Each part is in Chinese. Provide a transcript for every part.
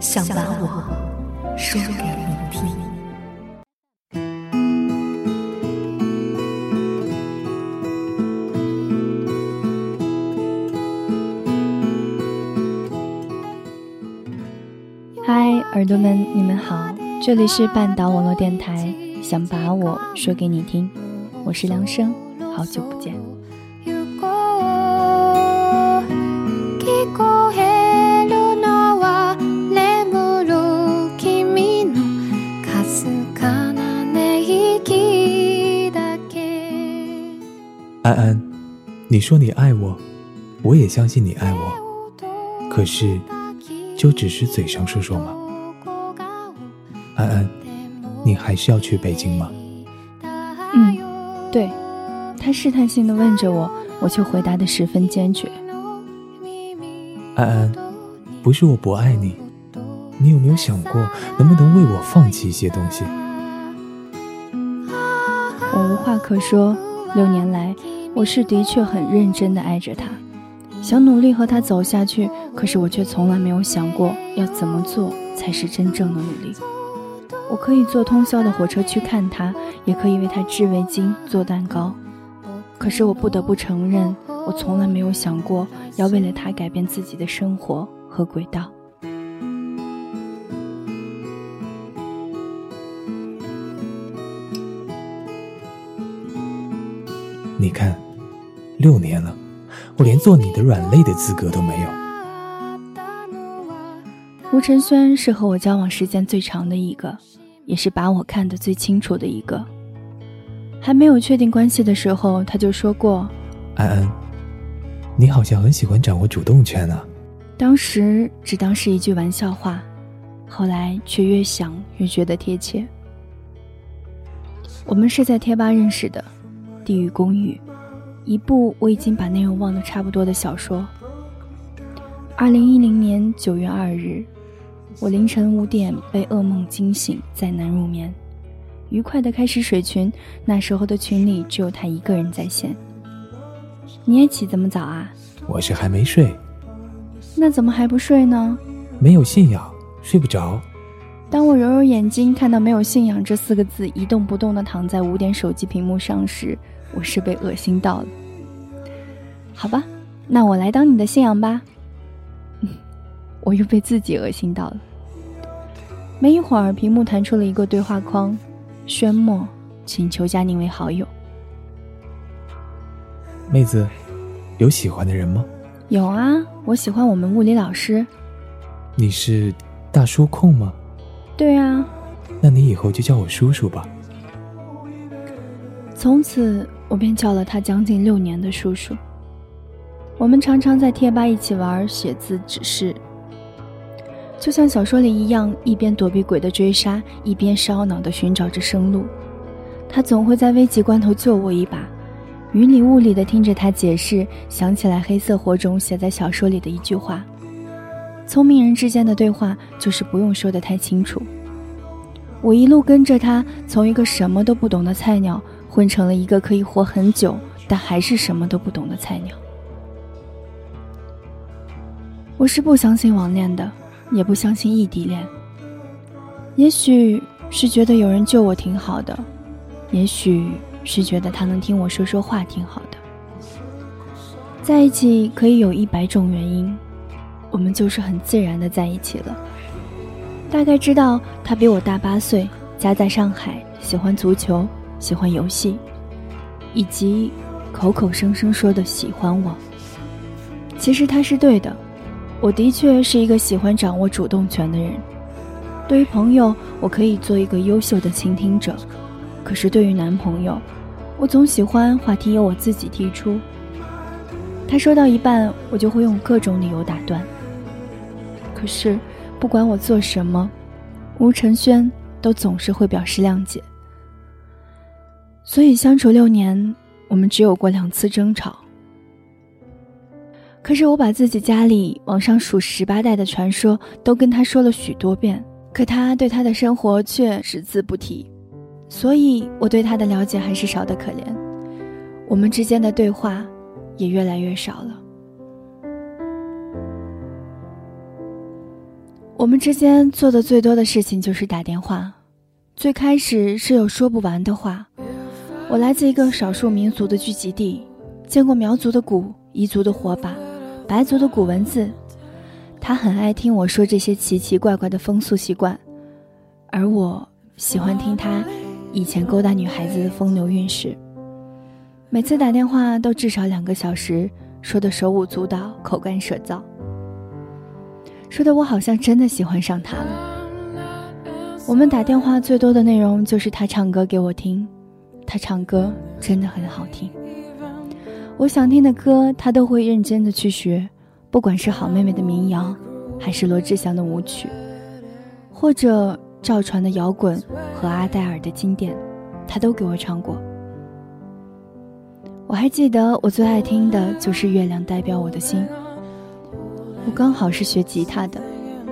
想把我说给你听。嗨，耳朵们，你们好，这里是半岛网络电台，想把我说给你听，我是梁生，好久不见。安安，你说你爱我，我也相信你爱我，可是。就只是嘴上说说吗？安安，你还是要去北京吗？嗯，对。他试探性的问着我，我却回答的十分坚决。安安，不是我不爱你，你有没有想过能不能为我放弃一些东西？我无话可说。六年来，我是的确很认真的爱着他。想努力和他走下去，可是我却从来没有想过要怎么做才是真正的努力。我可以坐通宵的火车去看他，也可以为他织围巾、做蛋糕。可是我不得不承认，我从来没有想过要为了他改变自己的生活和轨道。你看，六年了。我连做你的软肋的资格都没有。吴承轩是和我交往时间最长的一个，也是把我看得最清楚的一个。还没有确定关系的时候，他就说过：“安安，你好像很喜欢掌握主动权啊。”当时只当是一句玩笑话，后来却越想越觉得贴切。我们是在贴吧认识的，《地狱公寓》。一部我已经把内容忘得差不多的小说。二零一零年九月二日，我凌晨五点被噩梦惊醒，再难入眠，愉快的开始水群。那时候的群里只有他一个人在线。你也起这么早啊？我是还没睡。那怎么还不睡呢？没有信仰，睡不着。当我揉揉眼睛，看到“没有信仰”这四个字一动不动地躺在五点手机屏幕上时，我是被恶心到了。好吧，那我来当你的信仰吧。我又被自己恶心到了。没一会儿，屏幕弹出了一个对话框：“宣墨，请求加您为好友。”妹子，有喜欢的人吗？有啊，我喜欢我们物理老师。你是大叔控吗？对啊。那你以后就叫我叔叔吧。从此。我便叫了他将近六年的叔叔。我们常常在贴吧一起玩写字指示，就像小说里一样，一边躲避鬼的追杀，一边烧脑的寻找着生路。他总会在危急关头救我一把。云里雾里的听着他解释，想起来黑色火种写在小说里的一句话：聪明人之间的对话就是不用说的太清楚。我一路跟着他，从一个什么都不懂的菜鸟。混成了一个可以活很久，但还是什么都不懂的菜鸟。我是不相信网恋的，也不相信异地恋。也许是觉得有人救我挺好的，也许是觉得他能听我说说话挺好的。在一起可以有一百种原因，我们就是很自然的在一起了。大概知道他比我大八岁，家在上海，喜欢足球，喜欢游戏，以及口口声声说的喜欢我。其实他是对的，我的确是一个喜欢掌握主动权的人。对于朋友，我可以做一个优秀的倾听者；可是对于男朋友，我总喜欢话题由我自己提出。他说到一半，我就会用各种理由打断。可是，不管我做什么，吴承轩都总是会表示谅解。所以相处六年，我们只有过两次争吵。可是我把自己家里往上数十八代的传说都跟他说了许多遍，可他对他的生活却只字不提，所以我对他的了解还是少得可怜，我们之间的对话也越来越少了。我们之间做的最多的事情就是打电话，最开始是有说不完的话。我来自一个少数民族的聚集地，见过苗族的鼓、彝族的火把。白族的古文字，他很爱听我说这些奇奇怪怪的风俗习惯，而我喜欢听他以前勾搭女孩子的风流韵事。每次打电话都至少两个小时，说的手舞足蹈、口干舌燥，说的我好像真的喜欢上他了。我们打电话最多的内容就是他唱歌给我听，他唱歌真的很好听。我想听的歌，他都会认真的去学，不管是好妹妹的民谣，还是罗志祥的舞曲，或者赵传的摇滚和阿黛尔的经典，他都给我唱过。我还记得我最爱听的就是《月亮代表我的心》。我刚好是学吉他的，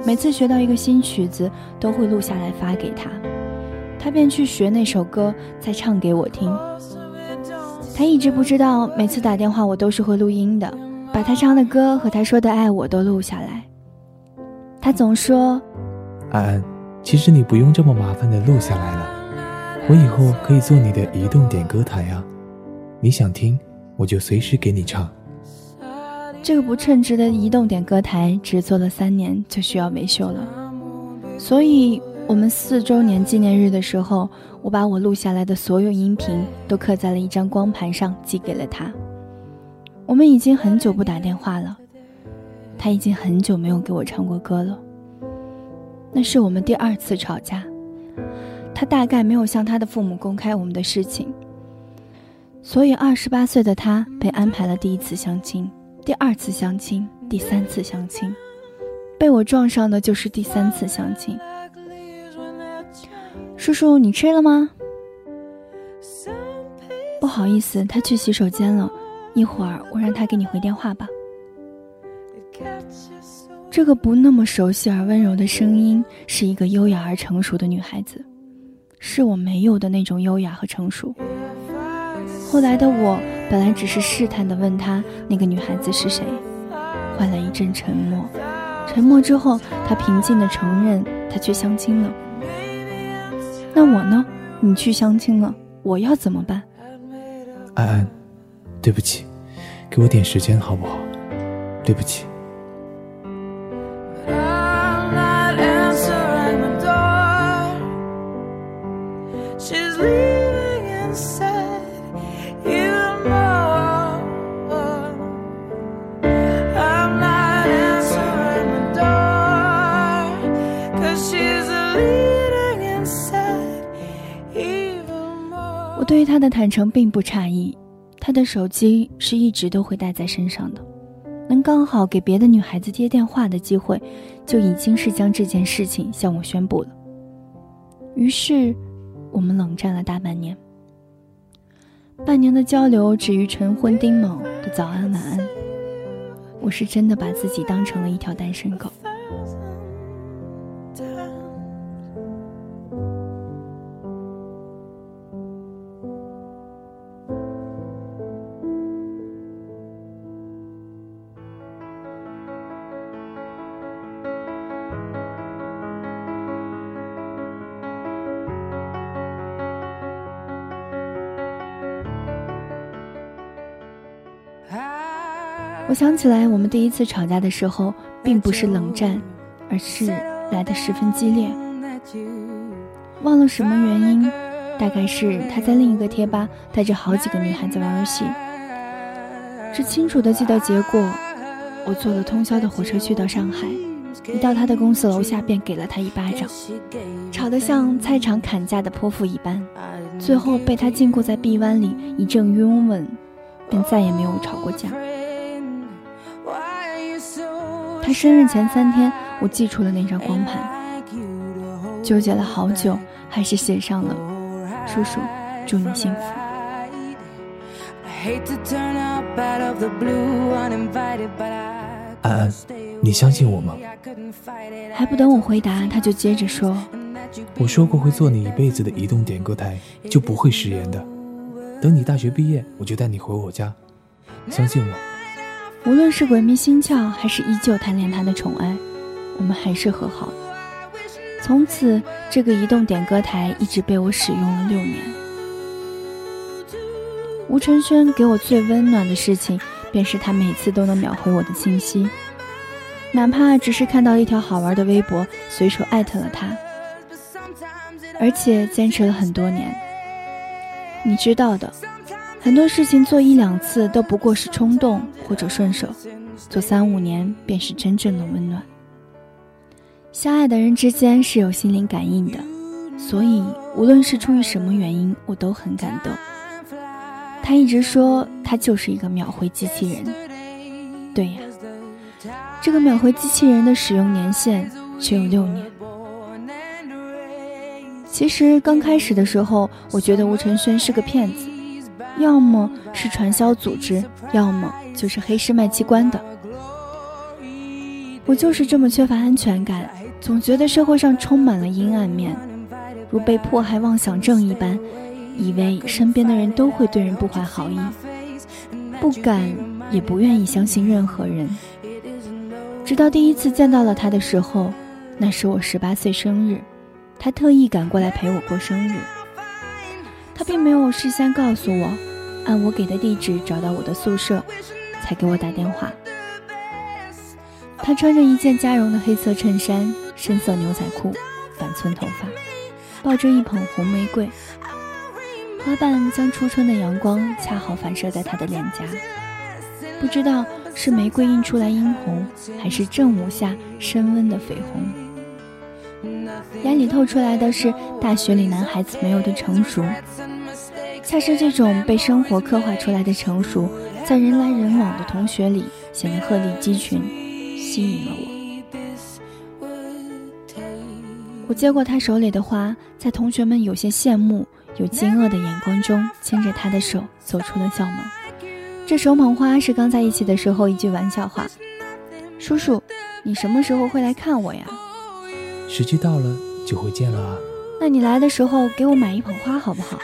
每次学到一个新曲子，都会录下来发给他，他便去学那首歌，再唱给我听。他一直不知道，每次打电话我都是会录音的，把他唱的歌和他说的爱我都录下来。他总说：“安安，其实你不用这么麻烦的录下来了，我以后可以做你的移动点歌台啊，你想听我就随时给你唱。”这个不称职的移动点歌台只做了三年就需要维修了，所以我们四周年纪念日的时候。我把我录下来的所有音频都刻在了一张光盘上，寄给了他。我们已经很久不打电话了，他已经很久没有给我唱过歌了。那是我们第二次吵架，他大概没有向他的父母公开我们的事情，所以二十八岁的他被安排了第一次相亲、第二次相亲、第三次相亲，被我撞上的就是第三次相亲。叔叔，你吃了吗？不好意思，他去洗手间了，一会儿我让他给你回电话吧。这个不那么熟悉而温柔的声音，是一个优雅而成熟的女孩子，是我没有的那种优雅和成熟。后来的我，本来只是试探的问他那个女孩子是谁，换了一阵沉默。沉默之后，他平静的承认，他去相亲了。那我呢？你去相亲了，我要怎么办？安安，对不起，给我点时间好不好？对不起。我对于他的坦诚并不诧异，他的手机是一直都会带在身上的，能刚好给别的女孩子接电话的机会，就已经是将这件事情向我宣布了。于是，我们冷战了大半年。半年的交流止于晨昏丁卯的早安晚安，我是真的把自己当成了一条单身狗。我想起来，我们第一次吵架的时候，并不是冷战，而是来的十分激烈。忘了什么原因，大概是他在另一个贴吧带着好几个女孩子玩游戏。只清楚的记得结果，我坐了通宵的火车去到上海，一到他的公司楼下便给了他一巴掌，吵得像菜场砍价的泼妇一般，最后被他禁锢在臂弯里一阵拥吻，便再也没有吵过架。他生日前三天，我寄出了那张光盘，纠结了好久，还是写上了“叔叔，祝你幸福”。安安，你相信我吗？还不等我回答，他就接着说：“我说过会做你一辈子的移动点歌台，就不会食言的。等你大学毕业，我就带你回我家，相信我。”无论是鬼迷心窍，还是依旧贪恋他的宠爱，我们还是和好了。从此，这个移动点歌台一直被我使用了六年。吴承轩给我最温暖的事情，便是他每次都能秒回我的信息，哪怕只是看到一条好玩的微博，随手艾特了他，而且坚持了很多年。你知道的。很多事情做一两次都不过是冲动或者顺手，做三五年便是真正的温暖。相爱的人之间是有心灵感应的，所以无论是出于什么原因，我都很感动。他一直说他就是一个秒回机器人，对呀，这个秒回机器人的使用年限只有六年。其实刚开始的时候，我觉得吴承轩是个骗子。要么是传销组织，要么就是黑市卖器官的。我就是这么缺乏安全感，总觉得社会上充满了阴暗面，如被迫害妄想症一般，以为身边的人都会对人不怀好意，不敢也不愿意相信任何人。直到第一次见到了他的时候，那是我十八岁生日，他特意赶过来陪我过生日。他并没有事先告诉我。按我给的地址找到我的宿舍，才给我打电话。他穿着一件加绒的黑色衬衫、深色牛仔裤、板寸头发，抱着一捧红玫瑰，花瓣将初春的阳光恰好反射在他的脸颊。不知道是玫瑰映出来殷红，还是正午下升温的绯红，眼里透出来的是大学里男孩子没有的成熟。恰是这种被生活刻画出来的成熟，在人来人往的同学里显得鹤立鸡群，吸引了我。我接过他手里的花，在同学们有些羡慕、有惊愕的眼光中，牵着他的手走出了校门。这手捧花是刚在一起的时候一句玩笑话：“叔叔，你什么时候会来看我呀？”时机到了就会见了啊。那你来的时候给我买一捧花好不好？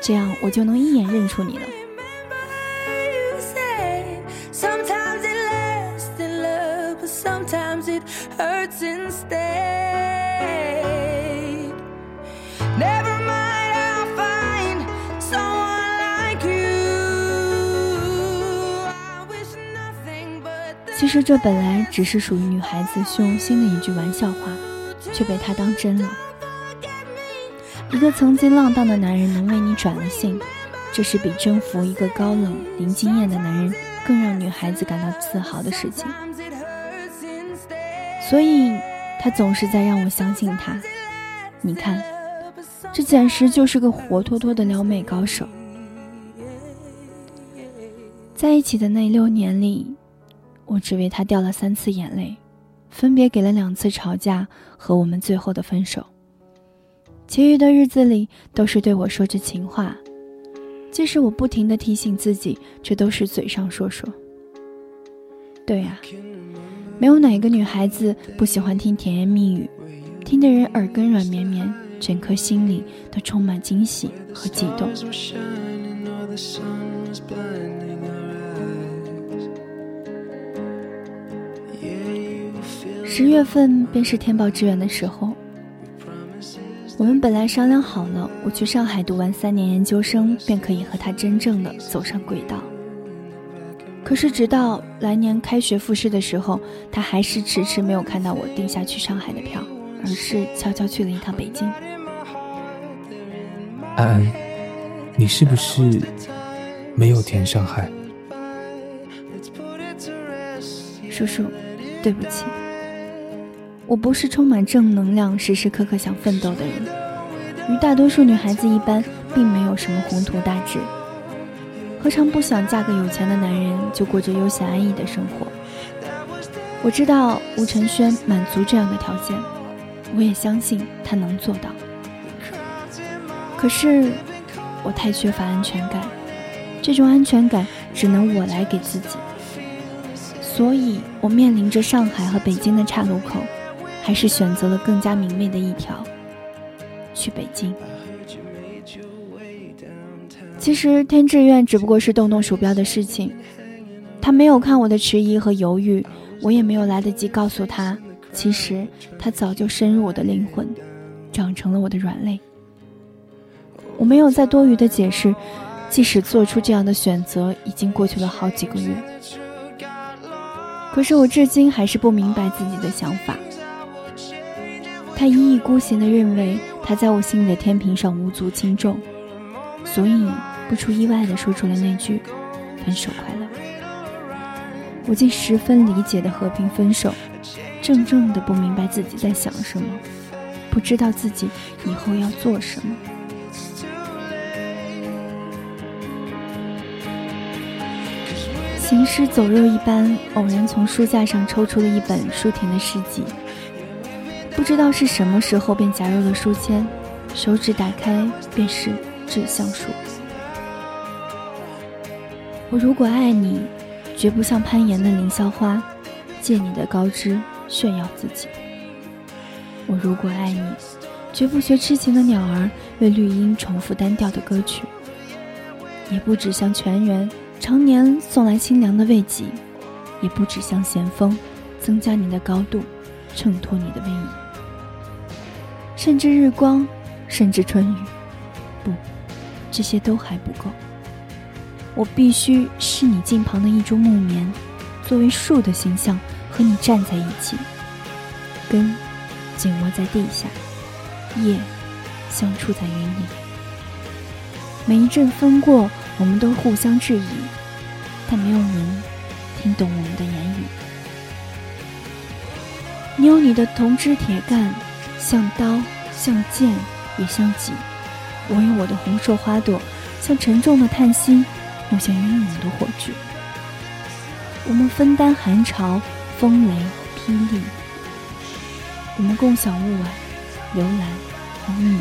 这样我就能一眼认出你了。其实这本来只是属于女孩子虚荣心的一句玩笑话，却被他当真了。一个曾经浪荡的男人能为你转了性，这是比征服一个高冷零经验的男人更让女孩子感到自豪的事情。所以，他总是在让我相信他。你看，这简直就是个活脱脱的撩妹高手。在一起的那六年里，我只为他掉了三次眼泪，分别给了两次吵架和我们最后的分手。其余的日子里，都是对我说着情话，即使我不停的提醒自己，这都是嘴上说说。对呀，没有哪一个女孩子不喜欢听甜言蜜语，听得人耳根软绵绵，整颗心里都充满惊喜和悸动。十月份便是填报志愿的时候。我们本来商量好了，我去上海读完三年研究生，便可以和他真正的走上轨道。可是直到来年开学复试的时候，他还是迟迟没有看到我定下去上海的票，而是悄悄去了一趟北京。安安，你是不是没有填上海？叔叔，对不起，我不是充满正能量、时时刻刻想奋斗的人，与大多数女孩子一般，并没有什么宏图大志。何尝不想嫁个有钱的男人，就过着悠闲安逸的生活？我知道吴承轩满足这样的条件，我也相信他能做到。可是，我太缺乏安全感，这种安全感只能我来给自己。所以我面临着上海和北京的岔路口，还是选择了更加明媚的一条，去北京。其实填志愿只不过是动动鼠标的事情，他没有看我的迟疑和犹豫，我也没有来得及告诉他，其实他早就深入我的灵魂，长成了我的软肋。我没有再多余的解释，即使做出这样的选择，已经过去了好几个月。可是我至今还是不明白自己的想法。他一意孤行地认为他在我心里的天平上无足轻重，所以不出意外地说出了那句“分手快乐”。我竟十分理解的和平分手，怔怔的不明白自己在想什么，不知道自己以后要做什么。行尸走肉一般，偶然从书架上抽出了一本舒婷的诗集，不知道是什么时候便夹入了书签，手指打开便是《致橡树》。我如果爱你，绝不像攀岩的凌霄花，借你的高枝炫耀自己；我如果爱你，绝不学痴情的鸟儿为绿荫重复单调的歌曲，也不只像泉源。常年送来清凉的慰藉，也不止向咸风，增加你的高度，衬托你的威仪。甚至日光，甚至春雨，不，这些都还不够。我必须是你近旁的一株木棉，作为树的形象和你站在一起，根紧握在地下，叶相触在云里。每一阵风过。我们都互相质疑，但没有人听懂我们的言语。你有你的铜枝铁干，像刀，像剑，也像戟；我有我的红硕花朵，像沉重的叹息，又像英勇的火炬。我们分担寒潮、风雷、霹雳，我们共享雾霭、流岚、红雨，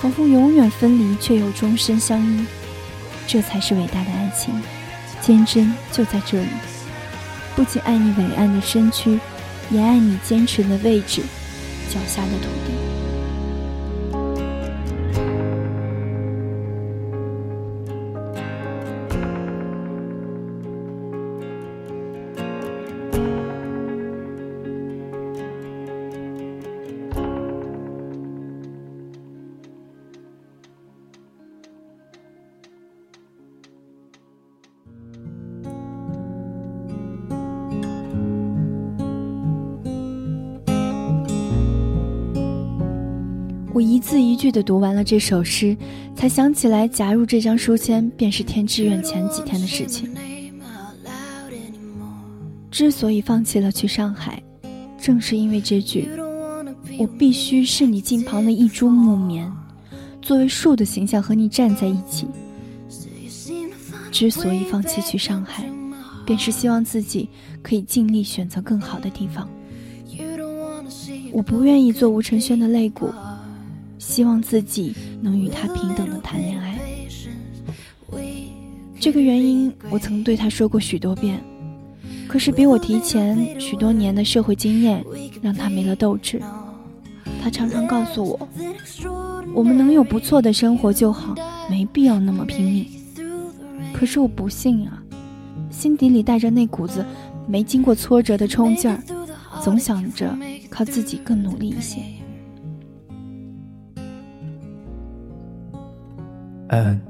仿佛永远分离，却又终身相依。这才是伟大的爱情，坚贞就在这里。不仅爱你伟岸的身躯，也爱你坚持的位置，脚下的土地。句的读完了这首诗，才想起来夹入这张书签便是填志愿前几天的事情。之所以放弃了去上海，正是因为这句“我必须是你近旁的一株木棉，作为树的形象和你站在一起”。之所以放弃去上海，便是希望自己可以尽力选择更好的地方。我不愿意做吴承轩的肋骨。希望自己能与他平等的谈恋爱。这个原因，我曾对他说过许多遍。可是比我提前许多年的社会经验，让他没了斗志。他常常告诉我，我们能有不错的生活就好，没必要那么拼命。可是我不信啊，心底里带着那股子没经过挫折的冲劲儿，总想着靠自己更努力一些。安安，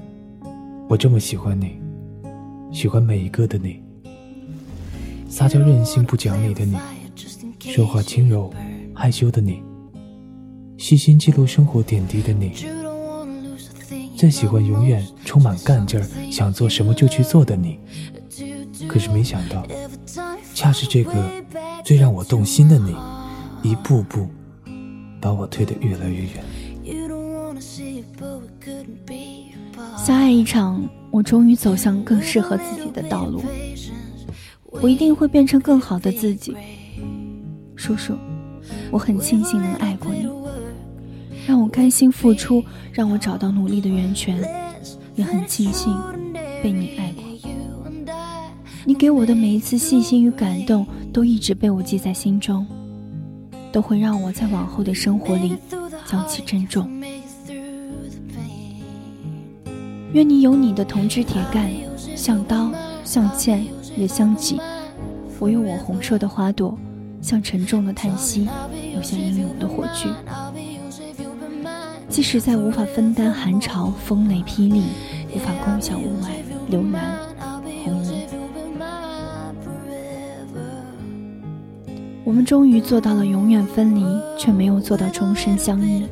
我这么喜欢你，喜欢每一个的你。撒娇任性不讲理的你，说话轻柔害羞的你，细心记录生活点滴的你，最喜欢永远充满干劲儿，想做什么就去做的你。可是没想到，恰是这个最让我动心的你，一步步把我推得越来越远。相爱一场，我终于走向更适合自己的道路。我一定会变成更好的自己。叔叔，我很庆幸能爱过你。让我甘心付出，让我找到努力的源泉，也很庆幸被你爱过。你给我的每一次细心与感动，都一直被我记在心中，都会让我在往后的生活里将其珍重。愿你有你的铜枝铁干，像刀，像剑，也像戟；我有我红色的花朵，像沉重的叹息，又像英勇的火炬。即使在无法分担寒潮、风雷霹雳，无法共享雾霭、流岚、红霓，我们终于做到了永远分离，却没有做到终身相依。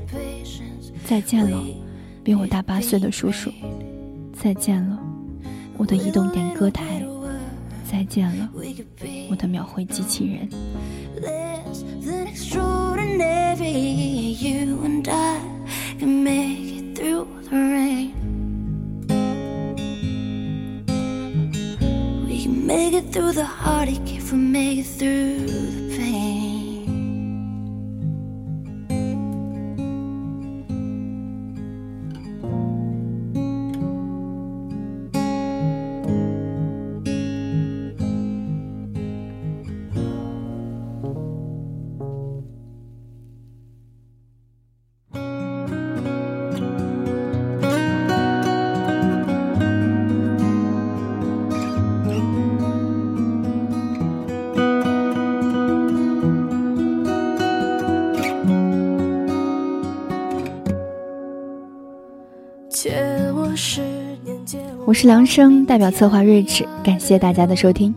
再见了，比我大八岁的叔叔；再见了，我的移动点歌台；再见了，我的秒回机器人。can make it through the rain. We can make it through the heartache if we make it through 是梁生，代表策划睿智，感谢大家的收听。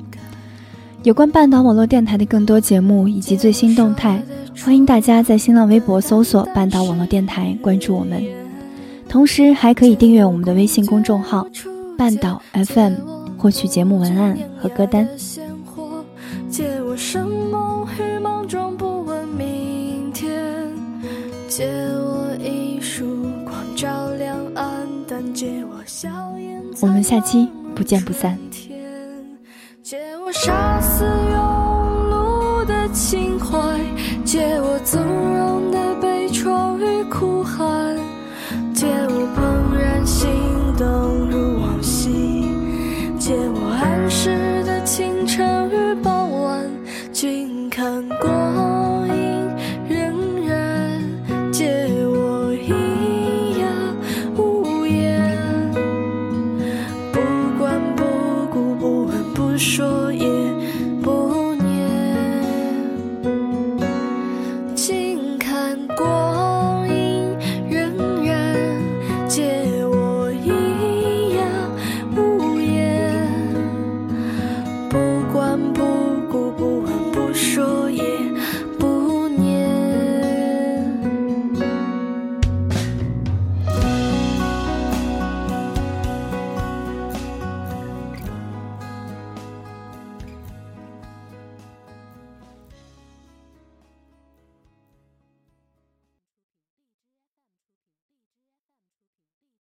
有关半岛网络电台的更多节目以及最新动态，欢迎大家在新浪微博搜索“半岛网络电台”关注我们，同时还可以订阅我们的微信公众号“半岛 FM”，获取节目文案和歌单。我们下期不见不散。借我杀死